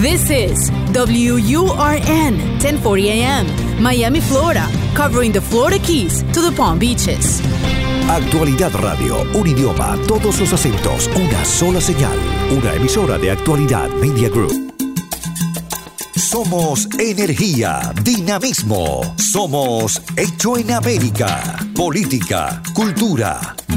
This is WURN 1040 AM, Miami, Florida, covering the Florida Keys to the Palm Beaches. Actualidad Radio, un idioma, todos los acentos, una sola señal, una emisora de Actualidad Media Group. Somos energía, dinamismo. Somos Hecho en América. Política, cultura,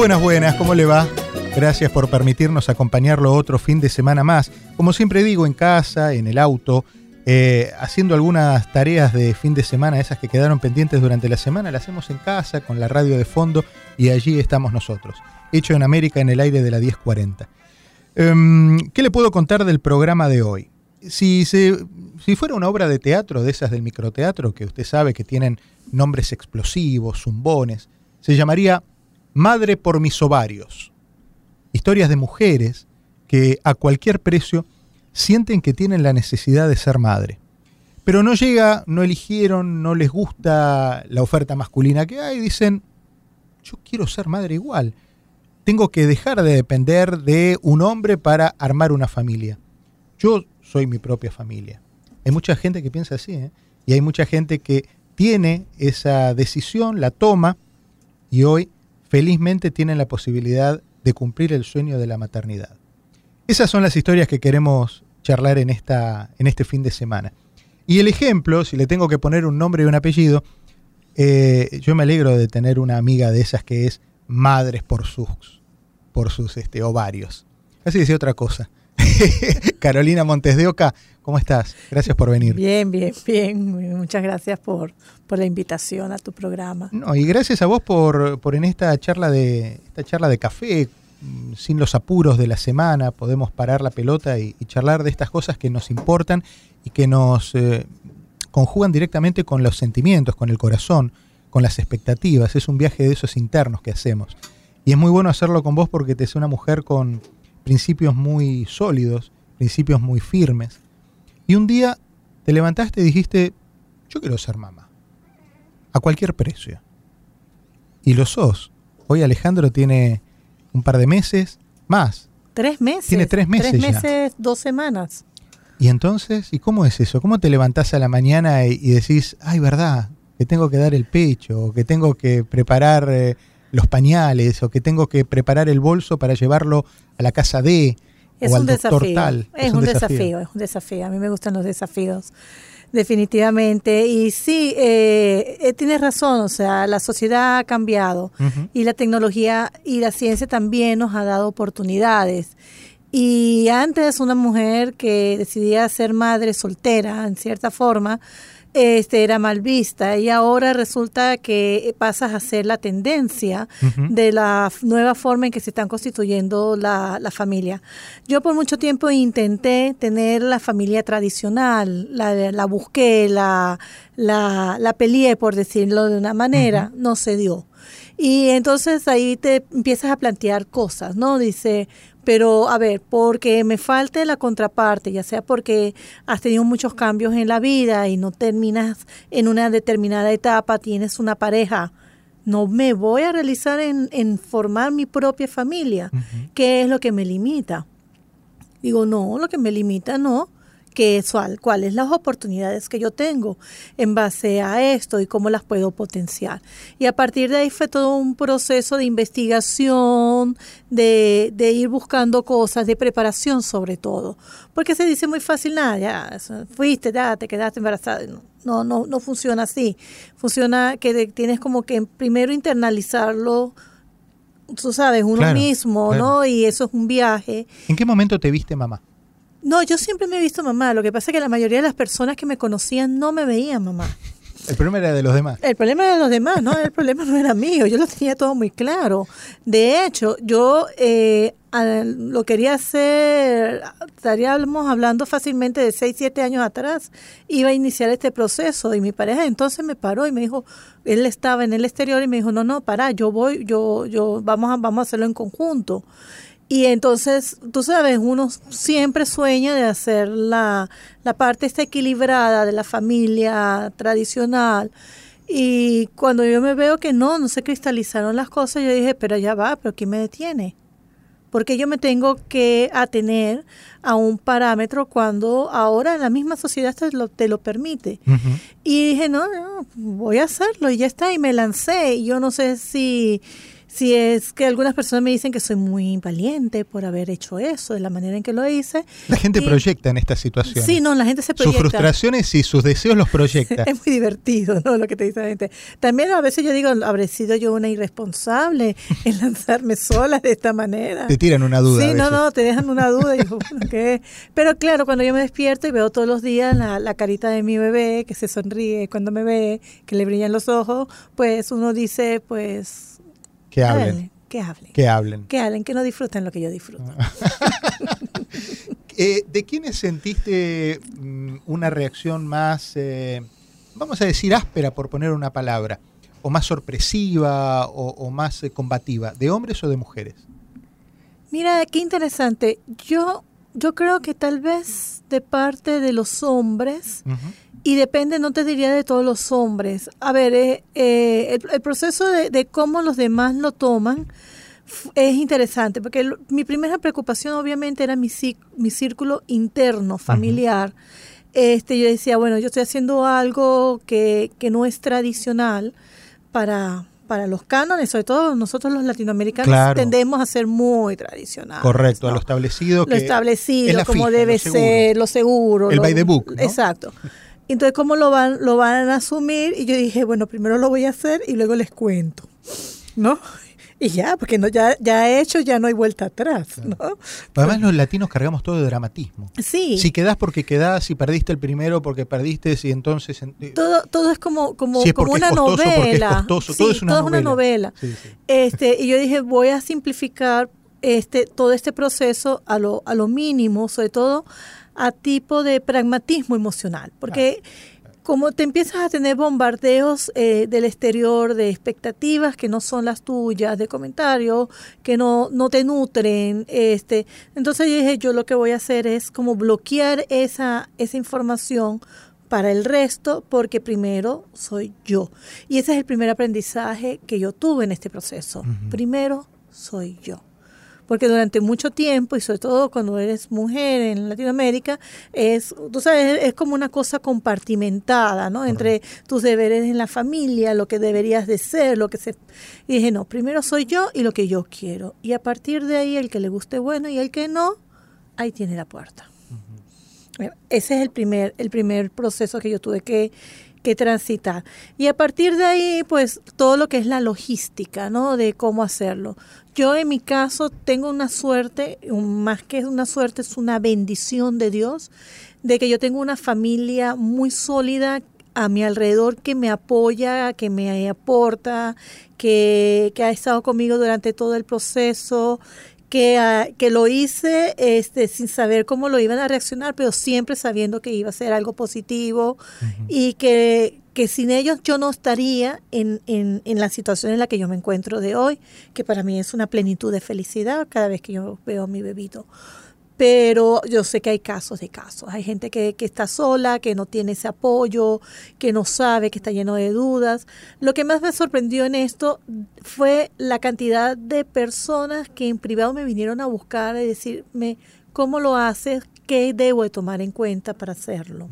Buenas, buenas, ¿cómo le va? Gracias por permitirnos acompañarlo otro fin de semana más. Como siempre digo, en casa, en el auto, eh, haciendo algunas tareas de fin de semana, esas que quedaron pendientes durante la semana, las hacemos en casa con la radio de fondo y allí estamos nosotros. Hecho en América en el aire de la 1040. Em, ¿Qué le puedo contar del programa de hoy? Si, si fuera una obra de teatro, de esas del microteatro, que usted sabe que tienen nombres explosivos, zumbones, se llamaría Madre por mis ovarios. Historias de mujeres que a cualquier precio sienten que tienen la necesidad de ser madre. Pero no llega, no eligieron, no les gusta la oferta masculina que hay, dicen, yo quiero ser madre igual. Tengo que dejar de depender de un hombre para armar una familia. Yo soy mi propia familia. Hay mucha gente que piensa así, ¿eh? y hay mucha gente que tiene esa decisión, la toma, y hoy felizmente tienen la posibilidad de cumplir el sueño de la maternidad. Esas son las historias que queremos charlar en, esta, en este fin de semana. Y el ejemplo, si le tengo que poner un nombre y un apellido, eh, yo me alegro de tener una amiga de esas que es madres por sus, por sus este, ovarios. Casi decía otra cosa. Carolina Montes de Oca, ¿cómo estás? Gracias por venir. Bien, bien, bien. Muchas gracias por, por la invitación a tu programa. No, y gracias a vos por, por en esta charla de esta charla de café Mm, sin los apuros de la semana, podemos parar la pelota y, charlar de estas cosas que nos importan y que nos eh, conjugan directamente con los sentimientos, con el corazón, con las expectativas. Es un viaje de esos internos que hacemos. Y es muy bueno hacerlo con vos porque te es una mujer con principios muy sólidos, principios muy firmes. Y un día te levantaste y dijiste, yo quiero ser mamá, a cualquier precio. Y lo sos. Hoy Alejandro tiene un par de meses, más. Tres meses. Tiene tres meses. Tres meses, dos semanas. ¿Y entonces? ¿Y cómo es eso? ¿Cómo te levantás a la mañana y, decís, ay, verdad, que tengo que dar el pecho, o que tengo que preparar eh, los pañales, o que tengo que preparar el bolso para llevarlo a la casa de, es o un desafío. tal? Es, un, desafío, es un desafío. A mí me gustan los desafíos definitivamente. Y sí, eh, eh, tienes razón, o sea, la sociedad ha cambiado y la tecnología y la ciencia también nos ha dado oportunidades. Y antes una mujer que decidía ser madre soltera, en cierta forma, este, era mal vista y ahora resulta que pasas a ser la tendencia de la nueva forma en que se están constituyendo la, familia. Yo por mucho tiempo intenté tener la familia tradicional, la, la busqué, la, la, la peleé, por decirlo de una manera, no se dio. Y entonces ahí te empiezas a plantear cosas, ¿no? Dice, pero a ver, porque me falte la contraparte, ya sea porque has tenido muchos cambios en la vida y no terminas en una determinada etapa, tienes una pareja, no me voy a realizar en, formar mi propia familia, ¿qué es lo que me limita? Digo, no, lo que me limita no que cuáles las oportunidades que yo tengo en base a esto y cómo las puedo potenciar. Y a partir de ahí fue todo un proceso de investigación, de, de ir buscando cosas, de preparación sobre todo. Porque se dice muy fácil, nada, ya fuiste, ya te quedaste embarazada. No, no, no funciona así. Funciona que tienes como que primero internalizarlo tú sabes, uno mismo, ¿no? Y eso es un viaje. ¿En qué momento te viste mamá? No, yo siempre me he visto mamá. Lo que pasa es que la mayoría de las personas que me conocían no me veían mamá. El problema era de los demás. El problema era de los demás, ¿no? El problema no era mío, yo lo tenía todo muy claro. De hecho, yo eh, lo quería hacer, estaríamos hablando fácilmente de 6, 7 años atrás, iba a iniciar este proceso y mi pareja entonces me paró y me dijo, él estaba en el exterior y me dijo, no, no, para, yo voy, yo, yo, vamos a, vamos a hacerlo en conjunto. Y entonces, tú sabes, uno siempre sueña de hacer la, la parte esta equilibrada de la familia tradicional. Y cuando yo me veo que no, no se cristalizaron las cosas, yo dije, pero ya va, pero ¿quién me detiene? Porque yo me tengo que atener a un parámetro cuando ahora la misma sociedad te lo, te lo permite. Y dije, no, no, voy a hacerlo y ya está, y me lancé. Y yo no sé si si es que algunas personas me dicen que soy muy valiente por haber hecho eso, de la manera en que lo hice. La gente proyecta en estas situaciones. Sí, no, la gente se proyecta. Sus frustraciones y sus deseos los proyecta. es muy divertido, ¿no? Lo que te dice la gente. También a veces yo digo, ¿habré sido yo una irresponsable en lanzarme sola de esta manera? Te tiran una duda. Sí, no, no, te dejan una duda. Y ¿qué? Pero claro, cuando yo me despierto y veo todos los días la, la carita de mi bebé que se sonríe cuando me ve, que le brillan los ojos, pues uno dice, pues que hablen. Que hablen. Que hablen. Que hablen, que no disfruten lo que yo disfruto. eh, ¿De quiénes sentiste mm, una reacción más, eh, vamos a decir, áspera, por poner una palabra, o más sorpresiva o, más eh, combativa? ¿De hombres o de mujeres? Mira, qué interesante. Yo, yo creo que tal vez de parte de los hombres. Y depende, no te diría de todos los hombres. A ver, eh, eh, el, proceso de, cómo los demás lo toman es interesante, porque mi primera preocupación obviamente era mi, mi círculo interno, familiar. este, yo decía, bueno, yo estoy haciendo algo que, que no es tradicional para, para los cánones, sobre todo nosotros los latinoamericanos tendemos a ser muy tradicionales. Correcto, a lo establecido. Lo establecido, como debe ser, lo seguro. El by the book. Exacto. Entonces, ¿cómo lo van, lo van a asumir? Y yo dije, bueno, primero lo voy a hacer y luego les cuento, ¿no? Y ya, porque no, ya, ya he hecho, ya no hay vuelta atrás, ¿no? Además, los latinos cargamos todo de dramatismo. Sí. Si quedás porque quedás, si perdiste el primero porque perdiste, y entonces... Eh, todo, todo es como, como, como una novela. todo es una novela. Una novela. Este, y yo dije, voy a simplificar este, todo este proceso a lo, a lo mínimo, sobre todo a tipo de pragmatismo emocional, porque como te empiezas a tener bombardeos eh, del exterior de expectativas que no son las tuyas, de comentarios que no, no te nutren, este, entonces yo dije, yo lo que voy a hacer es como bloquear esa, esa información para el resto, porque primero soy yo. Y ese es el primer aprendizaje que yo tuve en este proceso. Primero soy yo porque durante mucho tiempo, y sobre todo cuando eres mujer en Latinoamérica, es, tú sabes, es como una cosa compartimentada, ¿no? Entre tus deberes en la familia, lo que deberías de ser, lo que se... Y dije, no, primero soy yo y lo que yo quiero. Y a partir de ahí, el que le guste bueno y el que no, ahí tiene la puerta. Ese es el primer, el primer proceso que yo tuve que, que transitar. Y a partir de ahí, pues todo lo que es la logística, ¿no? De cómo hacerlo. Yo en mi caso tengo una suerte, más que una suerte, es una bendición de Dios, de que yo tengo una familia muy sólida a mi alrededor que me apoya, que me aporta, que, que ha estado conmigo durante todo el proceso, que, ah, que lo hice este, sin saber cómo lo iban a reaccionar, pero siempre sabiendo que iba a ser algo positivo y que, que, sin ellos yo no estaría en, en, en, la situación en la que yo me encuentro de hoy, que para mí es una plenitud de felicidad cada vez que yo veo a mi bebito pero yo sé que hay casos de casos. Hay gente que, que, está sola, que no tiene ese apoyo, que no sabe, que está lleno de dudas. Lo que más me sorprendió en esto fue la cantidad de personas que en privado me vinieron a buscar y decirme cómo lo haces, qué debo de tomar en cuenta para hacerlo.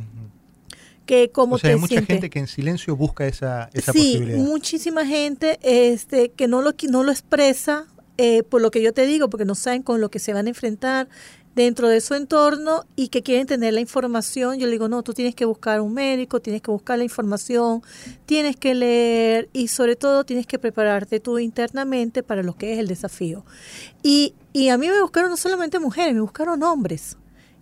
Que cómo o sea, hay mucha gente que en silencio busca esa, esa sí, posibilidad. muchísima gente este, que no lo, no lo expresa eh, por lo que yo te digo, porque no saben con lo que se van a enfrentar, dentro de su entorno y que quieren tener la información, yo le digo, no, tú tienes que buscar un médico, tienes que buscar la información, tienes que leer y sobre todo tienes que prepararte tú internamente para lo que es el desafío. Y, y a mí me buscaron no solamente mujeres, me buscaron hombres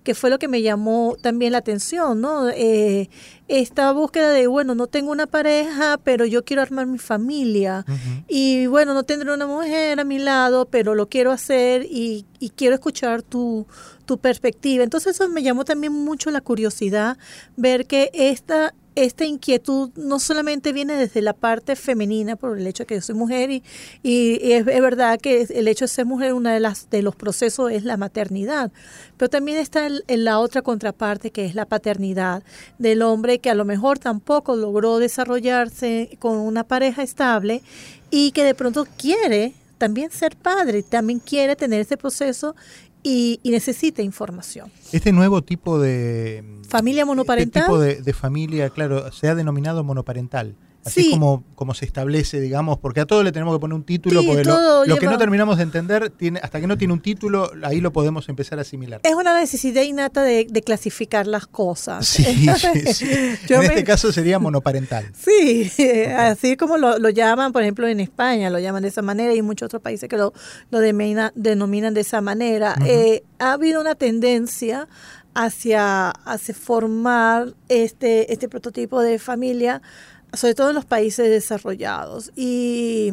que fue lo que me llamó también la atención, ¿no? Eh, esta búsqueda de, bueno, no tengo una pareja, pero yo quiero armar mi familia. Y bueno, no tendré una mujer a mi lado, pero lo quiero hacer y, y quiero escuchar tu, tu perspectiva. Entonces eso me llamó también mucho la curiosidad, ver que esta esta inquietud no solamente viene desde la parte femenina por el hecho de que yo soy mujer y, y, es, verdad que el hecho de ser mujer una de las de los procesos es la maternidad pero también está en la otra contraparte que es la paternidad del hombre que a lo mejor tampoco logró desarrollarse con una pareja estable y que de pronto quiere también ser padre, también quiere tener ese proceso y, necesita información. Este nuevo tipo de... Familia monoparental. Este tipo de, de, familia, claro, se ha denominado monoparental. Así como, como se establece, digamos, porque a todo le tenemos que poner un título, porque lo, que no terminamos de entender, tiene, hasta que no tiene un título, ahí lo podemos empezar a asimilar. Es una necesidad innata de, clasificar las cosas. Sí, sí, en este caso sería monoparental. Sí, así como lo, llaman, por ejemplo, en España, lo llaman de esa manera y en muchos otros países que lo, lo denominan de esa manera. Eh, ha habido una tendencia hacia, hacia formar este, este prototipo de familia sobre todo en los países desarrollados. Y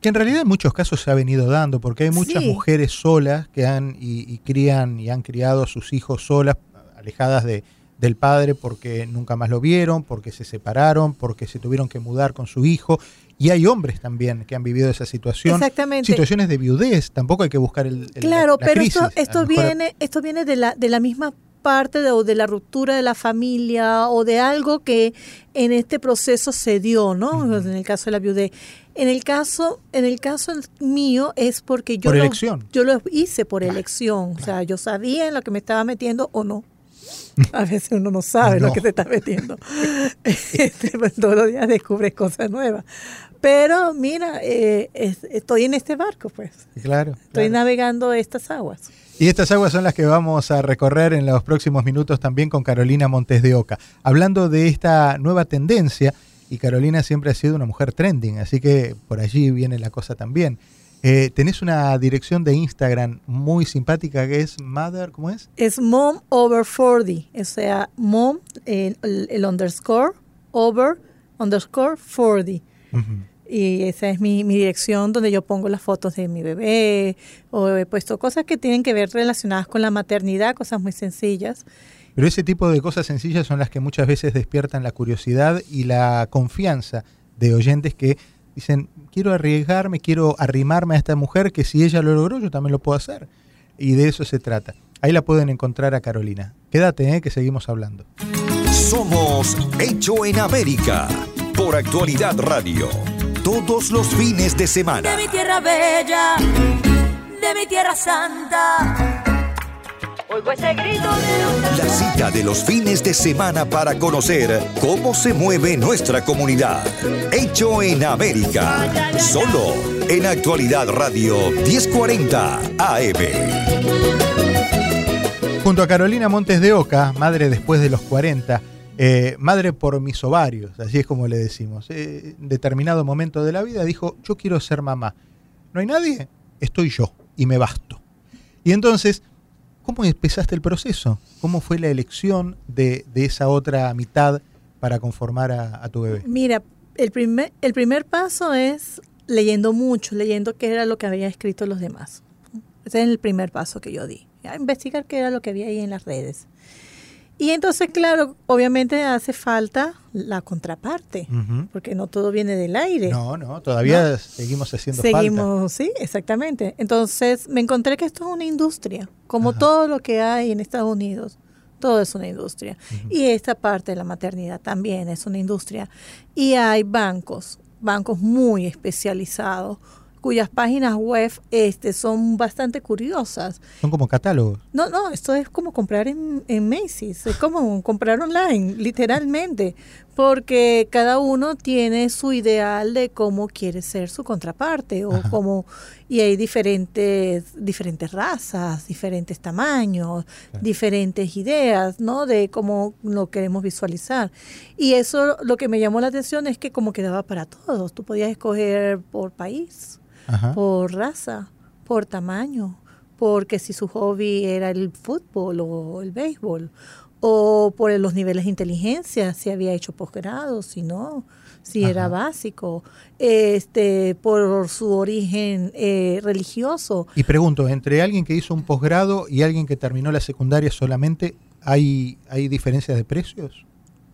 que en realidad en muchos casos se ha venido dando, porque hay muchas mujeres solas que han y, crían y han criado a sus hijos solas, alejadas de, del padre porque nunca más lo vieron, porque se separaron, porque se tuvieron que mudar con su hijo. Y hay hombres también que han vivido esa situación. Exactamente. Situaciones de viudez, tampoco hay que buscar el... claro, pero esto, esto viene, esto viene de la, de la misma parte de, de, la ruptura de la familia o de algo que en este proceso se dio, ¿no? En el caso de la viudez. En el caso, en el caso mío es porque yo, lo, yo lo hice por elección. O sea, yo sabía en lo que me estaba metiendo o no. A veces uno no sabe lo que se está metiendo. Este, pues, todos los días descubres cosas nuevas. Pero mira, eh, estoy en este barco, pues. Claro. Estoy navegando estas aguas. Y estas aguas son las que vamos a recorrer en los próximos minutos también con Carolina Montes de Oca. Hablando de esta nueva tendencia, y Carolina siempre ha sido una mujer trending, así que por allí viene la cosa también. Eh, tenés una dirección de Instagram muy simpática que es Mother, ¿cómo es? Es Mom Over 40, o sea, Mom, el, underscore, over, underscore 40. Y esa es mi, dirección donde yo pongo las fotos de mi bebé o he puesto cosas que tienen que ver relacionadas con la maternidad, cosas muy sencillas. Pero ese tipo de cosas sencillas son las que muchas veces despiertan la curiosidad y la confianza de oyentes que dicen, quiero arriesgarme, quiero arrimarme a esta mujer que si ella lo logró, yo también lo puedo hacer. Y de eso se trata. Ahí la pueden encontrar a Carolina. Quédate, ¿eh? que seguimos hablando. Somos Hecho en América por Actualidad Radio todos los fines de semana. De mi tierra bella, de mi tierra santa. Oigo ese grito de La cita de los fines de semana para conocer cómo se mueve nuestra comunidad. Hecho en América. Solo en Actualidad Radio 1040 AM. Junto a Carolina Montes de Oca, madre después de los 40, eh, madre por mis ovarios, así es como le decimos. Eh, en determinado momento de la vida dijo, yo quiero ser mamá. ¿No hay nadie? Estoy yo y me basto. Y entonces, ¿cómo empezaste el proceso? ¿Cómo fue la elección de, esa otra mitad para conformar a, tu bebé? Mira, el primer, el primer paso es leyendo mucho, leyendo qué era lo que había escrito los demás. Ese es el primer paso que yo di. Investigar qué era lo que había ahí en las redes. Y entonces, claro, obviamente hace falta la contraparte, porque no todo viene del aire. No, no, todavía seguimos haciendo Seguimos, sí, exactamente. Entonces me encontré que esto es una industria, como todo lo que hay en Estados Unidos. Todo es una industria. Y esta parte de la maternidad también es una industria. Y hay bancos, bancos muy especializados, cuyas páginas web este, son bastante curiosas. Son como catálogos. No, no, esto es como comprar en, en Macy's, es como comprar online, literalmente, porque cada uno tiene su ideal de cómo quiere ser su contraparte o cómo y hay diferentes diferentes razas, diferentes tamaños, diferentes ideas, ¿no? De cómo lo queremos visualizar. Y eso lo que me llamó la atención es que como quedaba para todos, tú podías escoger por país por raza, por tamaño, porque si su hobby era el fútbol o el béisbol, o por los niveles de inteligencia, si había hecho posgrado, si no, si era básico, este, por su origen eh, religioso. Y pregunto, entre alguien que hizo un posgrado y alguien que terminó la secundaria solamente, ¿hay, hay diferencias de precios?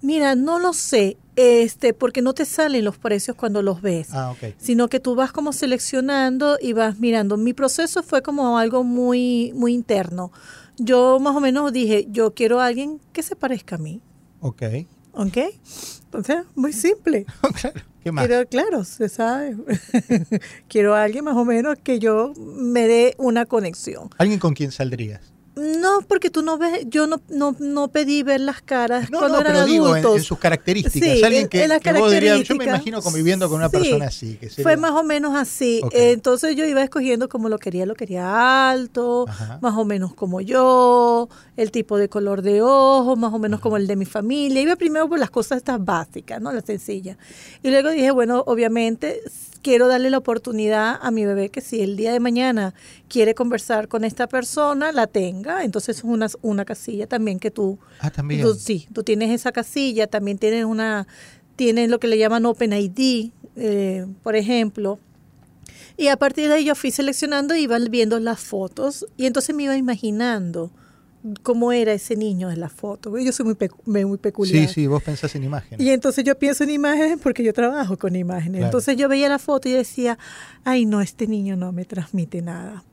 Mira, no lo sé, este, porque no te salen los precios cuando los ves, Ah, ok. sino que tú vas como seleccionando y vas mirando. Mi proceso fue como algo muy, muy interno. Yo más o menos dije, yo quiero a alguien que se parezca a mí, Ok. ¿ok? Entonces, muy simple. claro. ¿Qué más? Quiero, claro, se sabe. quiero a alguien más o menos que yo me dé una conexión. ¿Alguien con quien saldrías? No, porque tú no ves, yo no, no, no pedí ver las caras No, cuando no, eran pero digo, en, sus características. Sí, alguien en- que, en las que vos dirías, yo me características. imagino conviviendo con una Sí, persona así. Que sería- Fue más o menos así. Eh, Entonces yo iba escogiendo como lo quería, lo quería alto, Ajá. más o menos como yo, el tipo de color de ojos, más o menos como el de mi familia. Iba primero por las cosas estas básicas, ¿no? Las sencillas. Y luego dije, bueno, obviamente quiero darle la oportunidad a mi bebé que si el día de mañana quiere conversar con esta persona, la tenga. Entonces es una, una casilla también que tú Ah, también. Tú- sí, tú tienes esa casilla, también tienes una, tienes lo que le llaman Open ID, eh, por ejemplo. Y a partir de ahí yo fui seleccionando y iba viendo las fotos y entonces me iba imaginando cómo era ese niño en la foto. Yo soy muy, pecu- muy peculiar. Sí, sí, vos pensás en imágenes. Y entonces yo pienso en imágenes porque yo trabajo con imágenes. Claro. Entonces yo veía la foto y decía, ay no, este niño no me transmite nada.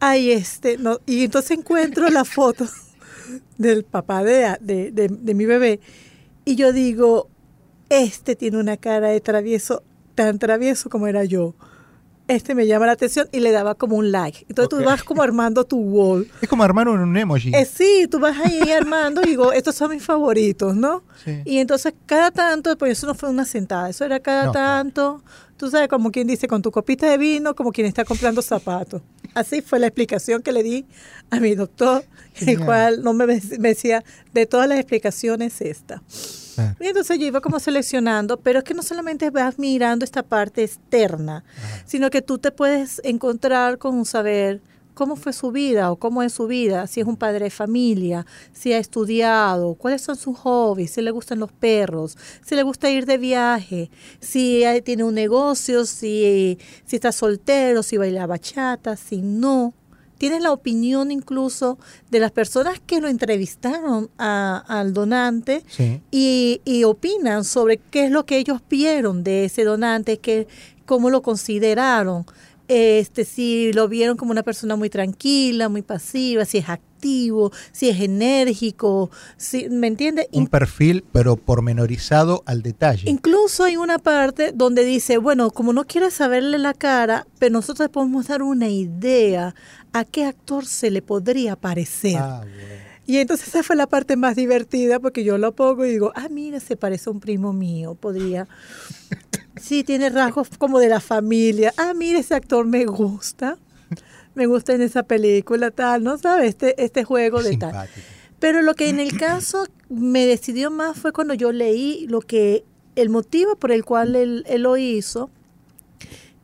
Ay, este, no. Y entonces encuentro la foto del papá de, de, de- de mi bebé y yo digo, este tiene una cara de travieso, tan travieso como era yo. Este me llama la atención y le daba como un like. Entonces Ok. tú vas como armando tu wall. Es como armar un emoji. Eh, sí, tú vas ahí armando y digo, estos son mis favoritos, ¿no? Sí. Y entonces cada tanto, pues eso no fue una sentada, eso era cada No, tanto, tú sabes, como quien dice, con tu copita de vino, como quien está comprando zapatos. Así fue la explicación que le di a mi doctor, el Genial. cual no me, me decía, de todas las explicaciones esta. Y entonces yo iba como seleccionando, pero es que no solamente vas mirando esta parte externa, sino que tú te puedes encontrar con un saber cómo fue su vida o cómo es su vida, si es un padre de familia, si ha estudiado, cuáles son sus hobbies, si le gustan los perros, si le gusta ir de viaje, si tiene un negocio, si, si está soltero, si baila bachata, si no. Tienes la opinión incluso de las personas que lo entrevistaron a- al donante Sí. y, y opinan sobre qué es lo que ellos vieron de ese donante, que, cómo lo consideraron, este, si lo vieron como una persona muy tranquila, muy pasiva, si es activo, si es enérgico, si, ¿me entiendes? Un perfil, pero pormenorizado al detalle. Incluso hay una parte donde dice, bueno, como no quieres saberle la cara, pero nosotros podemos dar una idea a qué actor se le podría parecer. Ah, bueno. Y entonces esa fue la parte más divertida porque yo lo pongo y digo, ah, mira, se parece a un primo mío, podría. Sí, tiene rasgos como de la familia. Ah, mira, ese actor me gusta. Me gusta en esa película, tal, ¿no? ¿Sabes? Este, este juego de tal. Pero lo que en el caso me decidió más fue cuando yo leí lo que, el motivo por el cual él, él lo hizo,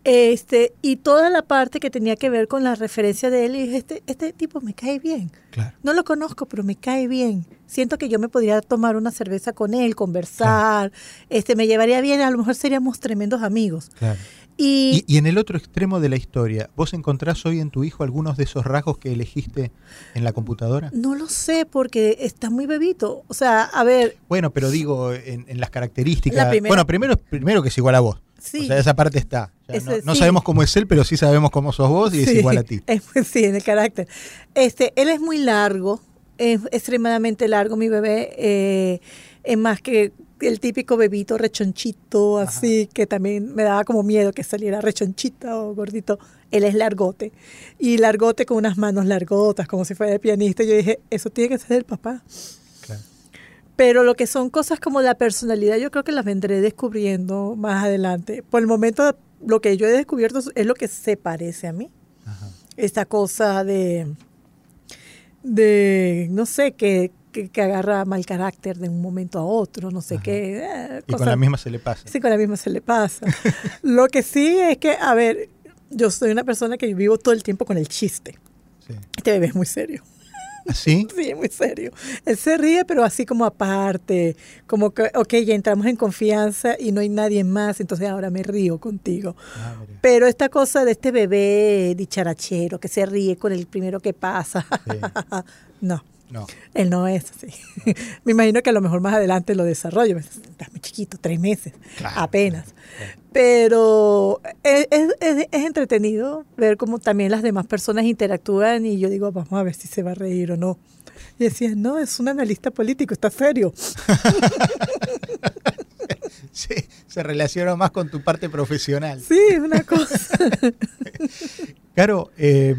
este, y toda la parte que tenía que ver con la referencia de él, y dije, este, este tipo me cae bien. Claro. No lo conozco, pero me cae bien. Siento que yo me podría tomar una cerveza con él, conversar, este, me llevaría bien, a lo mejor seríamos tremendos amigos. Claro. Y, Y, y en el otro extremo de la historia, ¿vos encontrás hoy en tu hijo algunos de esos rasgos que elegiste en la computadora? no lo sé porque está muy bebito. O sea, a ver, Bueno, pero digo, en, en las características. La primera- Bueno, primero, primero que es igual a vos. sí. O sea, esa parte está. Ese no no sí. sabemos cómo es él, pero sí sabemos cómo sos vos y es igual a ti. es- sí, en el carácter. Este, él es muy largo, es extremadamente largo mi bebé, eh, es más que el típico bebito rechonchito, así, que también me daba como miedo que saliera rechonchito o gordito. Él es largote. Y largote con unas manos largotas, como si fuera de pianista. Yo dije, eso tiene que ser el papá. Claro. Pero lo que son cosas como la personalidad, yo creo que las vendré descubriendo más adelante. Por el momento, lo que yo he descubierto es lo que se parece a mí Ajá. esta cosa de, de no sé, que, que, que agarra mal carácter de un momento a otro, no sé Ajá. qué. eh, Y con cosas- la misma se le pasa. Sí, con la misma se le pasa. Lo que sí es que, a ver, yo soy una persona que vivo todo el tiempo con el chiste. Este bebé es muy serio. ¿Ah, sí, muy serio. Él se ríe, pero así como aparte, como que, ok, ya entramos en confianza y no hay nadie más, entonces ahora me río contigo. Ah, pero esta cosa de este bebé dicharachero que se ríe con el primero que pasa, no. No. Él no es así. Me imagino que a lo mejor más adelante lo desarrollo. Está muy chiquito, tres meses, apenas. Pero es, es, entretenido ver cómo también las demás personas interactúan y yo digo, vamos a ver si se va a reír o no. Y decía, no, es un analista político, está serio. sí, se relaciona más con tu parte profesional. Sí, una cosa. claro, eh,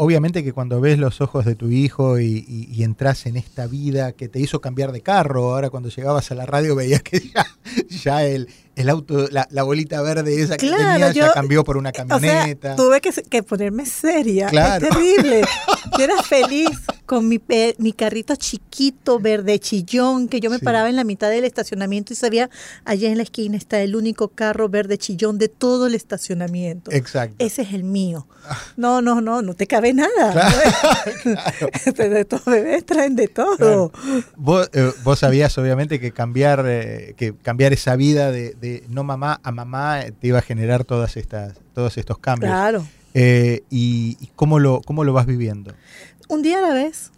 obviamente que cuando ves los ojos de tu hijo y, entras en esta vida que te hizo cambiar de carro, ahora cuando llegabas a la radio veías que ya, el, el auto, la, bolita verde esa que tenías ya cambió por una camioneta. tuve que, ponerme seria. Es terrible. yo era feliz con mi, mi carrito chiquito, verde chillón, que yo me paraba en la mitad del estacionamiento y sabía, allá en la esquina está el único carro verde chillón de todo el estacionamiento. Exacto. Ese es el mío. No, no, no, no te cabe nada. Claro, De todos bebés traen de todo. Vos, eh, vos, sabías, obviamente, que cambiar, eh, que cambiar esa vida de, no mamá a mamá te iba a generar todas estas, todos estos cambios. Claro. Eh, y, y, cómo, lo, cómo lo vas viviendo? un día a la vez.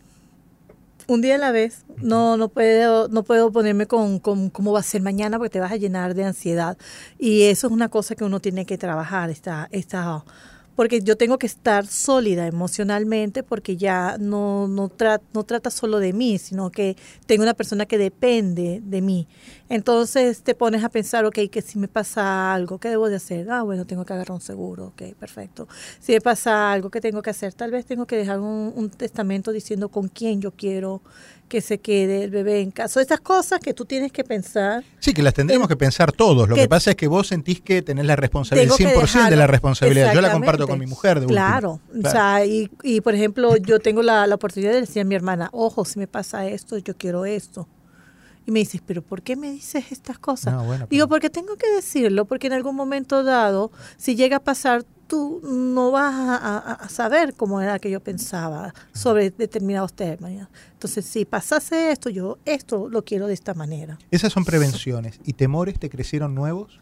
Un día a la vez. No, no puedo, no puedo ponerme con, cómo va a ser mañana porque te vas a llenar de ansiedad. Y eso es una cosa que uno tiene que trabajar, esta, esta porque yo tengo que estar sólida emocionalmente porque ya no, no, no trata solo de mí, sino que tengo una persona que depende de mí. Entonces te pones a pensar, ok, que si me pasa algo, ¿qué debo de hacer? Ah, bueno, tengo que agarrar un seguro, ok, perfecto. Si me pasa algo, ¿qué tengo que hacer? Tal vez tengo que dejar un, un testamento diciendo con quién yo quiero que se quede el bebé en casa. Estas cosas que tú tienes que pensar. Sí, que las tendremos que pensar todos. Lo que, pasa es que vos sentís que tenés la responsabilidad, el 100% de la responsabilidad. Yo la comparto con mi mujer. De claro. O sea, y, y, por ejemplo, yo tengo la, la oportunidad de decir a mi hermana, ojo, si me pasa esto, yo quiero esto. Y me dices, pero ¿por qué me dices estas cosas? Digo, porque tengo que decirlo, porque en algún momento dado, si llega a pasar, tú no vas a, saber cómo era que yo pensaba sobre determinados temas. Entonces, si pasase esto, yo esto lo quiero de esta manera. Esas son prevenciones. ¿Y temores te crecieron nuevos?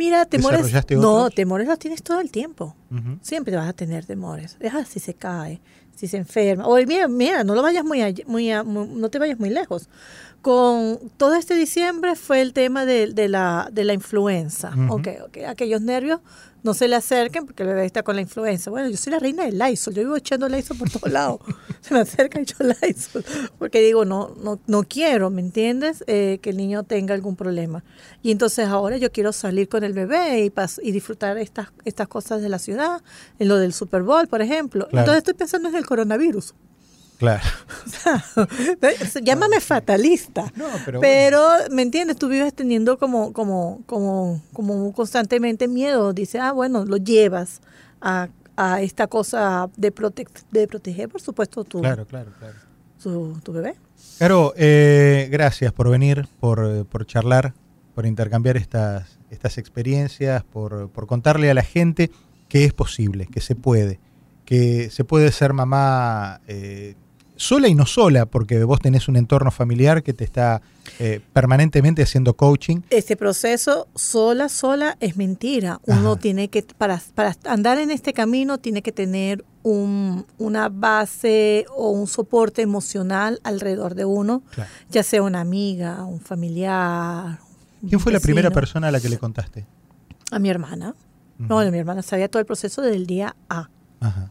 Mira, temores. No, temores los tienes todo el tiempo. Siempre vas a tener temores. Deja si se cae, si se enferma. O mira, mira, no lo vayas muy, muy, no te vayas muy lejos con todo este diciembre fue el tema de, de la, de la influenza. okay, okay. Aquellos nervios no se le acerquen porque el bebé está con la influenza. Bueno, yo soy la reina del Lysol, yo vivo echando Lysol por todos lados. se me acerca y echo Lysol. Porque digo, no, no, no quiero, ¿me entiendes? Eh, que el niño tenga algún problema. Y entonces ahora yo quiero salir con el bebé y, y disfrutar estas, estas cosas de la ciudad, en lo del Super Bowl, por ejemplo. Entonces estoy pensando en el coronavirus. Claro. llámame fatalista. pero, ¿me entiendes? Tú vives teniendo como, como, como, como constantemente miedo. Dice, ah, bueno, lo llevas a, a esta cosa de, de proteger, por supuesto, tu, claro, claro, claro. Tu, bebé. Claro, eh, gracias por venir, por, por charlar, por intercambiar estas, estas experiencias, por, por contarle a la gente que es posible, que se puede, que se puede ser mamá eh, sola y no sola, porque vos tenés un entorno familiar que te está eh, permanentemente haciendo coaching. Este proceso sola, sola es mentira. Uno tiene que, para, para andar en este camino, tiene que tener un, una base o un soporte emocional alrededor de uno, ya sea una amiga, un familiar. ¿Quién fue la primera persona a la que le contaste? A mi hermana. No, mi hermana sabía todo el proceso del día A. Ajá.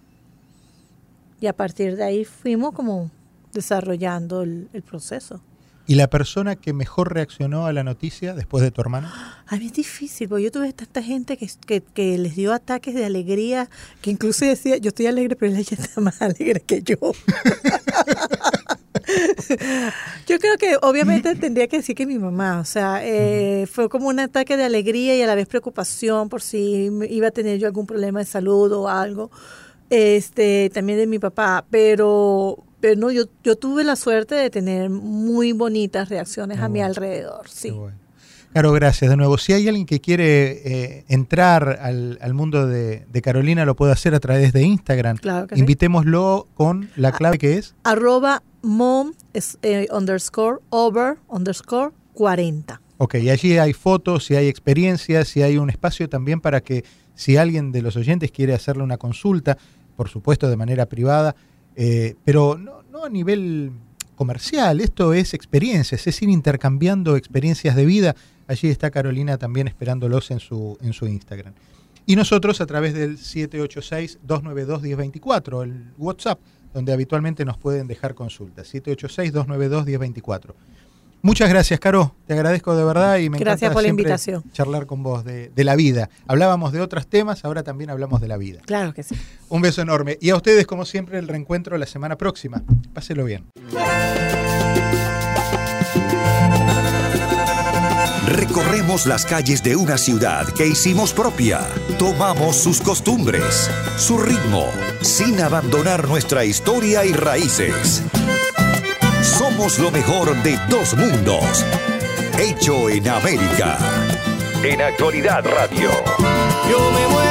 Y a partir de ahí fuimos como desarrollando el, proceso. ¿Y la persona que mejor reaccionó a la noticia después de tu hermana? A mí es difícil, porque yo tuve tanta gente que, que, les dio ataques de alegría, que incluso decía, yo estoy alegre, pero ella está más alegre que yo. yo creo que obviamente tendría que decir que mi mamá, o sea, eh, fue como un ataque de alegría y a la vez preocupación por si iba a tener yo algún problema de salud o algo este, también de mi papá, pero, pero no, yo, yo tuve la suerte de tener muy bonitas reacciones a mi alrededor, sí. Caro, gracias de nuevo. Si hay alguien que quiere eh, entrar al, mundo de, Carolina, lo puede hacer a través de Instagram. Claro Invitémoslo con la clave que es arroba mom eh, underscore over underscore 40. Ok, y allí hay fotos, si hay experiencias, si hay un espacio también para que si alguien de los oyentes quiere hacerle una consulta, por supuesto de manera privada, eh, pero no, a nivel comercial, esto es experiencias, es ir intercambiando experiencias de vida. Allí está Carolina también esperándolos en su, en su Instagram. Y nosotros a través del 786-292-1024, el WhatsApp, donde habitualmente nos pueden dejar consultas. 786-292-1024. Muchas gracias, Caro. Te agradezco de verdad y me gracias por la invitación. charlar con vos de, la vida. Hablábamos de otros temas, ahora también hablamos de la vida. Claro que sí. Un beso enorme. Y a ustedes, como siempre, el reencuentro la semana próxima. Páselo bien. Recorremos las calles de una ciudad que hicimos propia. Tomamos sus costumbres, su ritmo, sin abandonar nuestra historia y raíces. Somos lo mejor de dos mundos. Hecho en América. En Actualidad Radio. Yo me muero